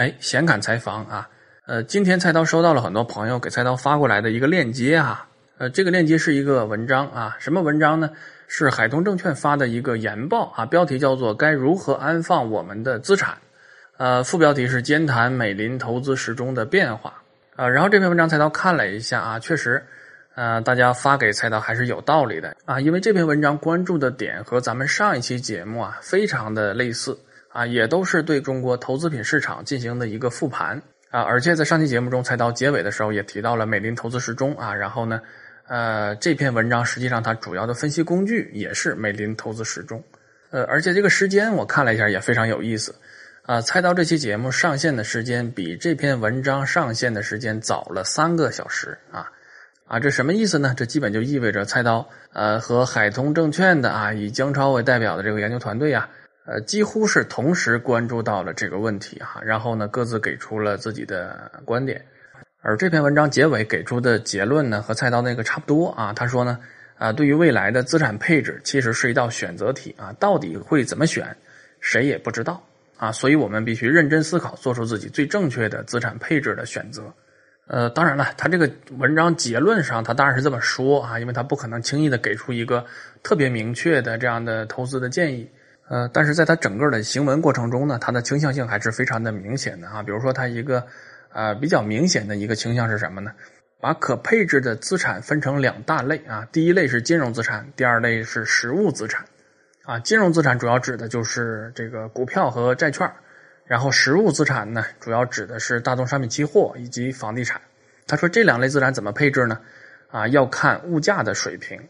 哎，闲侃采访啊，呃，今天菜刀收到了很多朋友给菜刀发过来的一个链接哈，呃，这个链接是一个文章啊，什么文章呢？是海通证券发的一个研报啊，标题叫做《该如何安放我们的资产》，呃，副标题是兼谈美林投资时钟的变化啊，然后这篇文章菜刀看了一下啊，确实，呃，大家发给菜刀还是有道理的啊，因为这篇文章关注的点和咱们上一期节目啊非常的类似。啊，也都是对中国投资品市场进行的一个复盘啊，而且在上期节目中，才到结尾的时候也提到了美林投资时钟啊，然后呢，呃，这篇文章实际上它主要的分析工具也是美林投资时钟，呃，而且这个时间我看了一下也非常有意思啊，猜到这期节目上线的时间比这篇文章上线的时间早了三个小时啊，啊，这什么意思呢？这基本就意味着菜刀呃和海通证券的啊以姜超为代表的这个研究团队啊。呃，几乎是同时关注到了这个问题哈，然后呢，各自给出了自己的观点。而这篇文章结尾给出的结论呢，和菜刀那个差不多啊。他说呢，啊，对于未来的资产配置，其实是一道选择题啊，到底会怎么选，谁也不知道啊。所以我们必须认真思考，做出自己最正确的资产配置的选择。呃，当然了，他这个文章结论上，他当然是这么说啊，因为他不可能轻易的给出一个特别明确的这样的投资的建议。呃，但是在它整个的行文过程中呢，它的倾向性还是非常的明显的啊。比如说，它一个呃比较明显的一个倾向是什么呢？把可配置的资产分成两大类啊，第一类是金融资产，第二类是实物资产。啊，金融资产主要指的就是这个股票和债券，然后实物资产呢，主要指的是大宗商品期货以及房地产。他说这两类资产怎么配置呢？啊，要看物价的水平，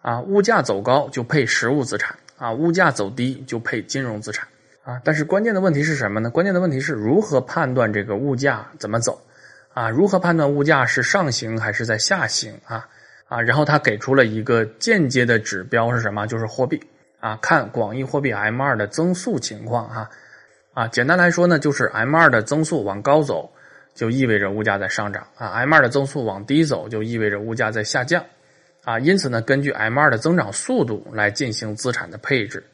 啊，物价走高就配实物资产。啊，物价走低就配金融资产啊，但是关键的问题是什么呢？关键的问题是如何判断这个物价怎么走啊？如何判断物价是上行还是在下行啊？啊，然后他给出了一个间接的指标是什么？就是货币啊，看广义货币 M 二的增速情况哈啊，简单来说呢，就是 M 二的增速往高走，就意味着物价在上涨啊；M 二的增速往低走，就意味着物价在下降。啊，因此呢，根据 M 二的增长速度来进行资产的配置，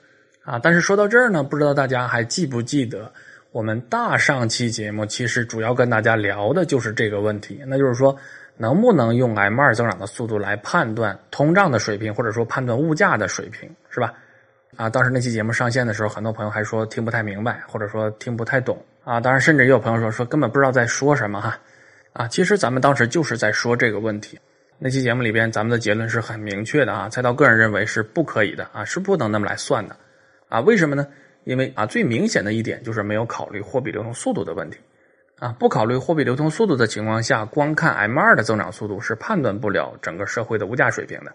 啊，但是说到这儿呢，不知道大家还记不记得，我们大上期节目其实主要跟大家聊的就是这个问题，那就是说，能不能用 M 二增长的速度来判断通胀的水平，或者说判断物价的水平，是吧？啊，当时那期节目上线的时候，很多朋友还说听不太明白，或者说听不太懂，啊，当然甚至也有朋友说说根本不知道在说什么哈，啊，其实咱们当时就是在说这个问题。那期节目里边，咱们的结论是很明确的啊，菜刀个人认为是不可以的啊，是不能那么来算的啊。为什么呢？因为啊，最明显的一点就是没有考虑货币流通速度的问题啊。不考虑货币流通速度的情况下，光看 M 二的增长速度是判断不了整个社会的物价水平的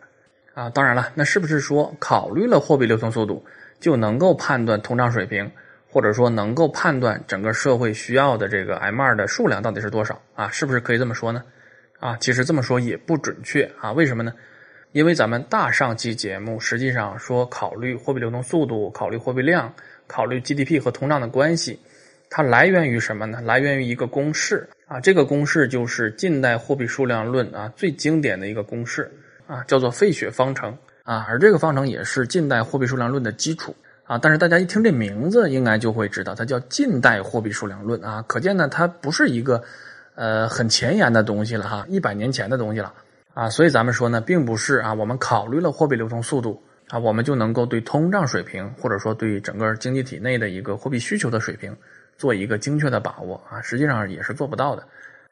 啊。当然了，那是不是说考虑了货币流通速度就能够判断通胀水平，或者说能够判断整个社会需要的这个 M 二的数量到底是多少啊？是不是可以这么说呢？啊，其实这么说也不准确啊，为什么呢？因为咱们大上期节目实际上说考虑货币流动速度、考虑货币量、考虑 GDP 和通胀的关系，它来源于什么呢？来源于一个公式啊，这个公式就是近代货币数量论啊最经典的一个公式啊，叫做费雪方程啊，而这个方程也是近代货币数量论的基础啊。但是大家一听这名字，应该就会知道它叫近代货币数量论啊，可见呢它不是一个。呃，很前沿的东西了哈，一百年前的东西了啊，所以咱们说呢，并不是啊，我们考虑了货币流通速度啊，我们就能够对通胀水平或者说对整个经济体内的一个货币需求的水平做一个精确的把握啊，实际上也是做不到的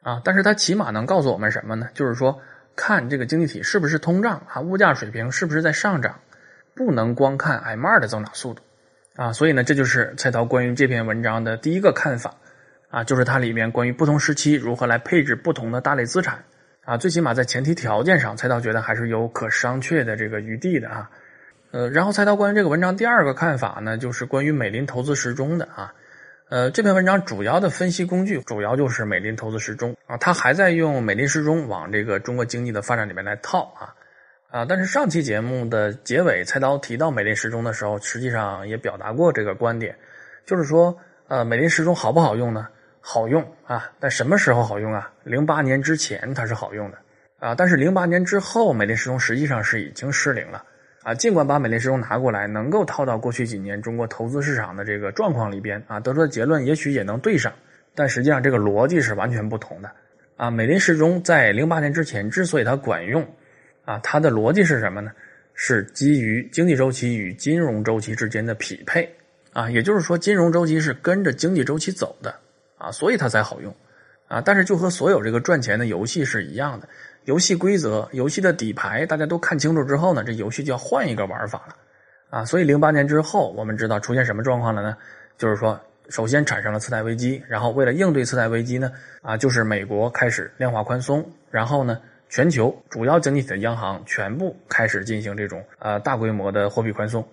啊。但是它起码能告诉我们什么呢？就是说，看这个经济体是不是通胀啊，物价水平是不是在上涨，不能光看 M 二的增长速度啊。所以呢，这就是蔡涛关于这篇文章的第一个看法。啊，就是它里面关于不同时期如何来配置不同的大类资产啊，最起码在前提条件上，菜刀觉得还是有可商榷的这个余地的啊。呃，然后菜刀关于这个文章第二个看法呢，就是关于美林投资时钟的啊。呃，这篇文章主要的分析工具主要就是美林投资时钟啊，他还在用美林时钟往这个中国经济的发展里面来套啊啊。但是上期节目的结尾，菜刀提到美林时钟的时候，实际上也表达过这个观点，就是说，呃，美林时钟好不好用呢？好用啊，但什么时候好用啊？零八年之前它是好用的啊，但是零八年之后，美林时钟实际上是已经失灵了啊。尽管把美林时钟拿过来，能够套到过去几年中国投资市场的这个状况里边啊，得出的结论也许也能对上，但实际上这个逻辑是完全不同的啊。美林时钟在零八年之前之所以它管用啊，它的逻辑是什么呢？是基于经济周期与金融周期之间的匹配啊，也就是说金融周期是跟着经济周期走的啊，所以它才好用啊。但是就和所有这个赚钱的游戏是一样的，游戏规则、游戏的底牌大家都看清楚之后呢，这游戏就要换一个玩法了啊。所以零八年之后，我们知道出现什么状况了呢？就是说。首先产生了次贷危机，然后为了应对次贷危机呢，啊，就是美国开始量化宽松，然后呢，全球主要经济体的央行全部开始进行这种呃大规模的货币宽松，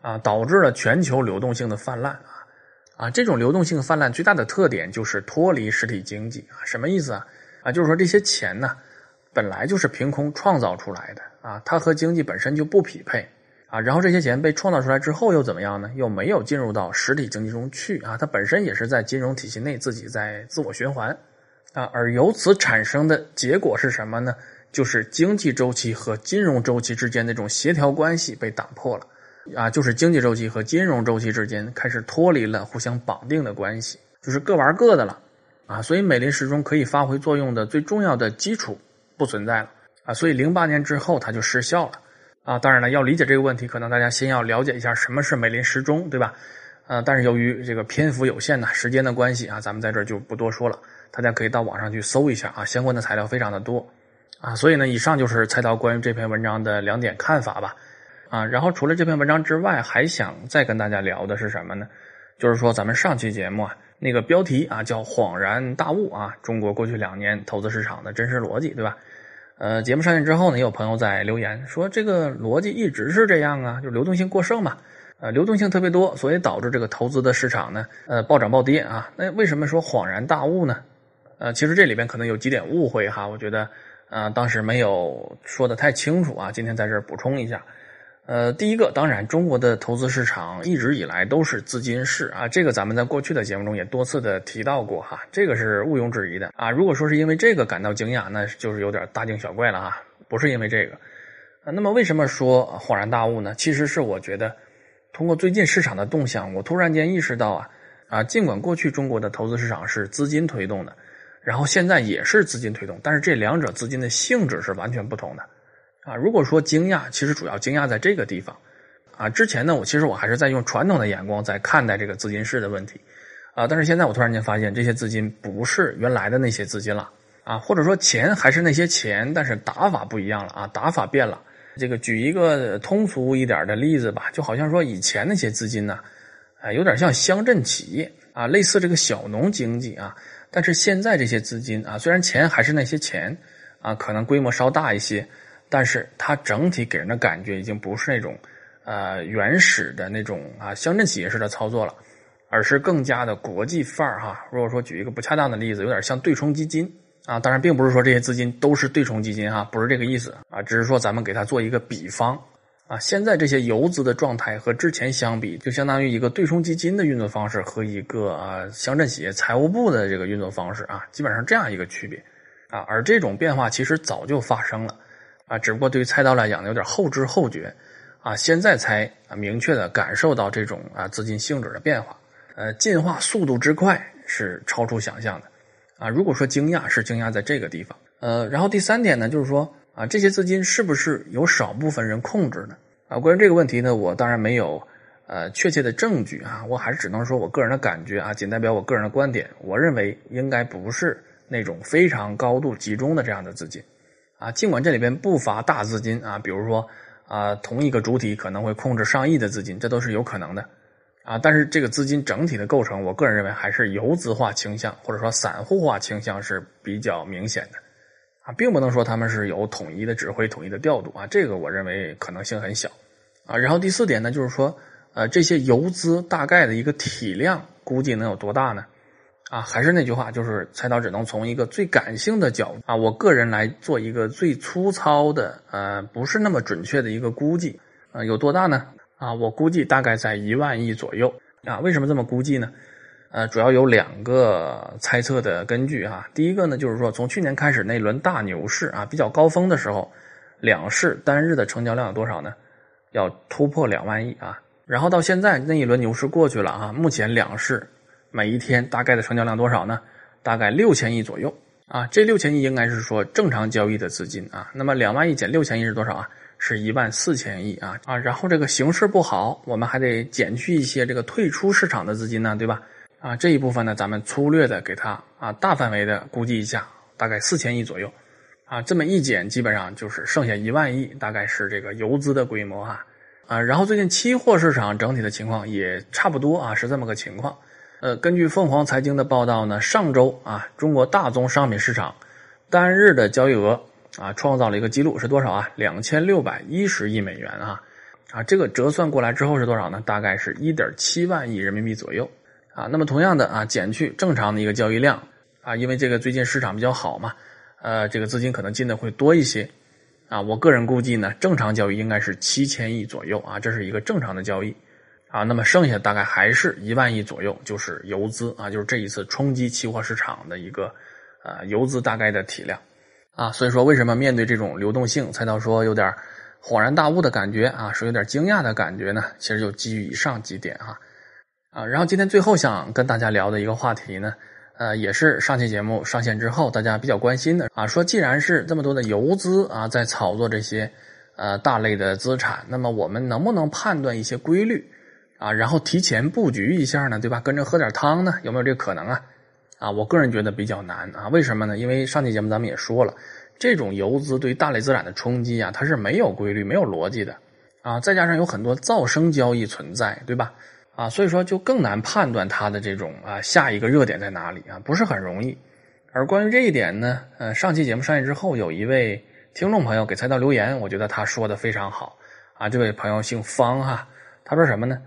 啊，导致了全球流动性的泛滥啊，啊，这种流动性泛滥最大的特点就是脱离实体经济啊，什么意思啊？啊，就是说这些钱呢，本来就是凭空创造出来的啊，它和经济本身就不匹配。啊，然后这些钱被创造出来之后又怎么样呢？又没有进入到实体经济中去啊，它本身也是在金融体系内自己在自我循环，啊，而由此产生的结果是什么呢？就是经济周期和金融周期之间的这种协调关系被打破了，啊，就是经济周期和金融周期之间开始脱离了互相绑定的关系，就是各玩各的了，啊，所以美林时钟可以发挥作用的最重要的基础不存在了，啊，所以零八年之后它就失效了。啊，当然了，要理解这个问题，可能大家先要了解一下什么是美林时钟，对吧？呃，但是由于这个篇幅有限呢，时间的关系啊，咱们在这儿就不多说了。大家可以到网上去搜一下啊，相关的材料非常的多啊。所以呢，以上就是菜刀关于这篇文章的两点看法吧。啊，然后除了这篇文章之外，还想再跟大家聊的是什么呢？就是说咱们上期节目啊，那个标题啊叫“恍然大悟”啊，中国过去两年投资市场的真实逻辑，对吧？呃，节目上线之后呢，也有朋友在留言说，这个逻辑一直是这样啊，就流动性过剩嘛，呃，流动性特别多，所以导致这个投资的市场呢，呃，暴涨暴跌啊。那为什么说恍然大悟呢？呃，其实这里边可能有几点误会哈，我觉得，呃，当时没有说的太清楚啊，今天在这儿补充一下。呃，第一个，当然，中国的投资市场一直以来都是资金市啊，这个咱们在过去的节目中也多次的提到过哈，这个是毋庸置疑的啊。如果说是因为这个感到惊讶，那就是有点大惊小怪了哈，不是因为这个。那么为什么说恍然大悟呢？其实是我觉得，通过最近市场的动向，我突然间意识到啊啊，尽管过去中国的投资市场是资金推动的，然后现在也是资金推动，但是这两者资金的性质是完全不同的。啊，如果说惊讶，其实主要惊讶在这个地方，啊，之前呢，我其实我还是在用传统的眼光在看待这个资金市的问题，啊，但是现在我突然间发现，这些资金不是原来的那些资金了，啊，或者说钱还是那些钱，但是打法不一样了，啊，打法变了。这个举一个通俗一点的例子吧，就好像说以前那些资金呢，啊，有点像乡镇企业啊，类似这个小农经济啊，但是现在这些资金啊，虽然钱还是那些钱，啊，可能规模稍大一些。但是它整体给人的感觉已经不是那种，呃，原始的那种啊乡镇企业式的操作了，而是更加的国际范儿哈。如果说举一个不恰当的例子，有点像对冲基金啊。当然，并不是说这些资金都是对冲基金哈，不是这个意思啊，只是说咱们给它做一个比方啊。现在这些游资的状态和之前相比，就相当于一个对冲基金的运作方式和一个啊乡镇企业财务部的这个运作方式啊，基本上这样一个区别啊。而这种变化其实早就发生了。啊，只不过对于菜刀来讲呢有点后知后觉，啊，现在才啊明确的感受到这种啊资金性质的变化，呃，进化速度之快是超出想象的，啊，如果说惊讶是惊讶在这个地方，呃，然后第三点呢，就是说啊，这些资金是不是有少部分人控制呢？啊，关于这个问题呢，我当然没有呃确切的证据啊，我还是只能说我个人的感觉啊，仅代表我个人的观点，我认为应该不是那种非常高度集中的这样的资金。啊，尽管这里边不乏大资金啊，比如说啊，同一个主体可能会控制上亿的资金，这都是有可能的啊。但是这个资金整体的构成，我个人认为还是游资化倾向或者说散户化倾向是比较明显的啊，并不能说他们是有统一的指挥、统一的调度啊，这个我认为可能性很小啊。然后第四点呢，就是说呃，这些游资大概的一个体量估计能有多大呢？啊，还是那句话，就是菜刀只能从一个最感性的角度啊，我个人来做一个最粗糙的，呃，不是那么准确的一个估计，呃，有多大呢？啊，我估计大概在一万亿左右。啊，为什么这么估计呢？呃，主要有两个猜测的根据哈。第一个呢，就是说从去年开始那轮大牛市啊，比较高峰的时候，两市单日的成交量有多少呢？要突破两万亿啊。然后到现在那一轮牛市过去了啊，目前两市。每一天大概的成交量多少呢？大概六千亿左右啊。这六千亿应该是说正常交易的资金啊。那么两万亿减六千亿是多少啊？是一万四千亿啊啊。然后这个形势不好，我们还得减去一些这个退出市场的资金呢，对吧？啊，这一部分呢，咱们粗略的给它啊大范围的估计一下，大概四千亿左右。啊，这么一减，基本上就是剩下一万亿，大概是这个游资的规模哈。啊，然后最近期货市场整体的情况也差不多啊，是这么个情况。呃，根据凤凰财经的报道呢，上周啊，中国大宗商品市场单日的交易额啊，创造了一个记录，是多少啊？两千六百一十亿美元啊。啊，这个折算过来之后是多少呢？大概是一点七万亿人民币左右。啊，那么同样的啊，减去正常的一个交易量啊，因为这个最近市场比较好嘛。呃，这个资金可能进的会多一些，啊，我个人估计呢，正常交易应该是七千亿左右啊，这是一个正常的交易，啊，那么剩下大概还是一万亿左右，就是游资啊，就是这一次冲击期货市场的一个呃游资大概的体量，啊，所以说为什么面对这种流动性，蔡涛说有点恍然大悟的感觉啊，说有点惊讶的感觉呢？其实就基于以上几点哈，啊，然后今天最后想跟大家聊的一个话题呢。呃，也是上期节目上线之后，大家比较关心的啊，说既然是这么多的游资啊在炒作这些呃大类的资产，那么我们能不能判断一些规律啊，然后提前布局一下呢？对吧？跟着喝点汤呢？有没有这个可能啊？啊，我个人觉得比较难啊。为什么呢？因为上期节目咱们也说了，这种游资对大类资产的冲击啊，它是没有规律、没有逻辑的啊，再加上有很多噪声交易存在，对吧？啊，所以说就更难判断它的这种啊下一个热点在哪里啊，不是很容易。而关于这一点呢，呃，上期节目上线之后，有一位听众朋友给菜刀留言，我觉得他说的非常好啊。这位朋友姓方哈，他说什么呢？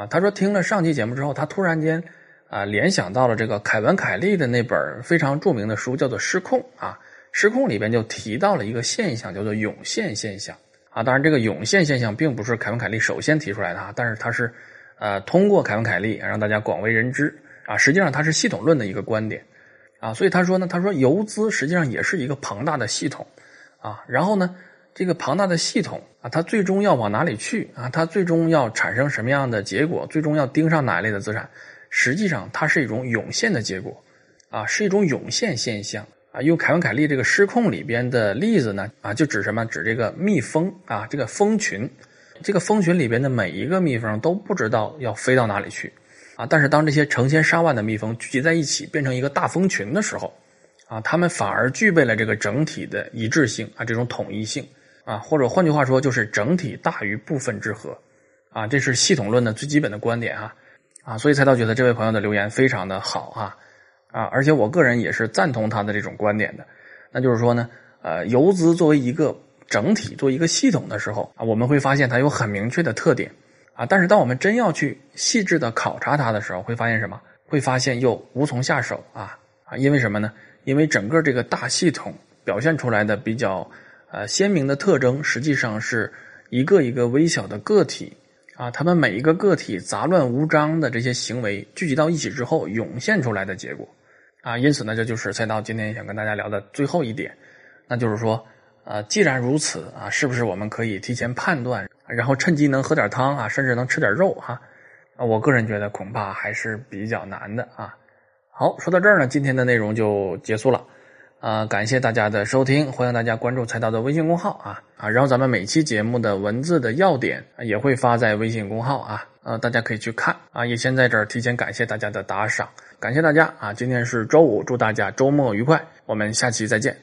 啊，他说听了上期节目之后，他突然间啊联想到了这个凯文凯利的那本非常著名的书，叫做《失控》啊，《失控》里边就提到了一个现象，叫做涌现现象啊。当然，这个涌现现象并不是凯文凯利首先提出来的啊，但是他是。呃，通过凯文·凯利让大家广为人知啊，实际上它是系统论的一个观点啊，所以他说呢，他说游资实际上也是一个庞大的系统啊，然后呢，这个庞大的系统啊，它最终要往哪里去啊？它最终要产生什么样的结果？最终要盯上哪一类的资产？实际上它是一种涌现的结果啊，是一种涌现现象啊。用凯文·凯利这个失控里边的例子呢啊，就指什么？指这个蜜蜂啊，这个蜂群。这个蜂群里边的每一个蜜蜂都不知道要飞到哪里去，啊！但是当这些成千上万的蜜蜂聚集在一起，变成一个大蜂群的时候，啊，它们反而具备了这个整体的一致性啊，这种统一性啊，或者换句话说，就是整体大于部分之和，啊，这是系统论的最基本的观点啊，啊，所以才道觉得这位朋友的留言非常的好啊，啊，而且我个人也是赞同他的这种观点的，那就是说呢，呃，游资作为一个。整体做一个系统的时候啊，我们会发现它有很明确的特点啊。但是当我们真要去细致的考察它的时候，会发现什么？会发现又无从下手啊啊！因为什么呢？因为整个这个大系统表现出来的比较呃鲜明的特征，实际上是一个一个微小的个体啊，他们每一个个体杂乱无章的这些行为聚集到一起之后涌现出来的结果啊。因此呢，这就是赛道今天想跟大家聊的最后一点，那就是说。啊，既然如此啊，是不是我们可以提前判断，然后趁机能喝点汤啊，甚至能吃点肉哈？啊，我个人觉得恐怕还是比较难的啊。好，说到这儿呢，今天的内容就结束了啊，感谢大家的收听，欢迎大家关注财道的微信公号啊啊，然后咱们每期节目的文字的要点也会发在微信公号啊，呃，大家可以去看啊，也先在这儿提前感谢大家的打赏，感谢大家啊，今天是周五，祝大家周末愉快，我们下期再见。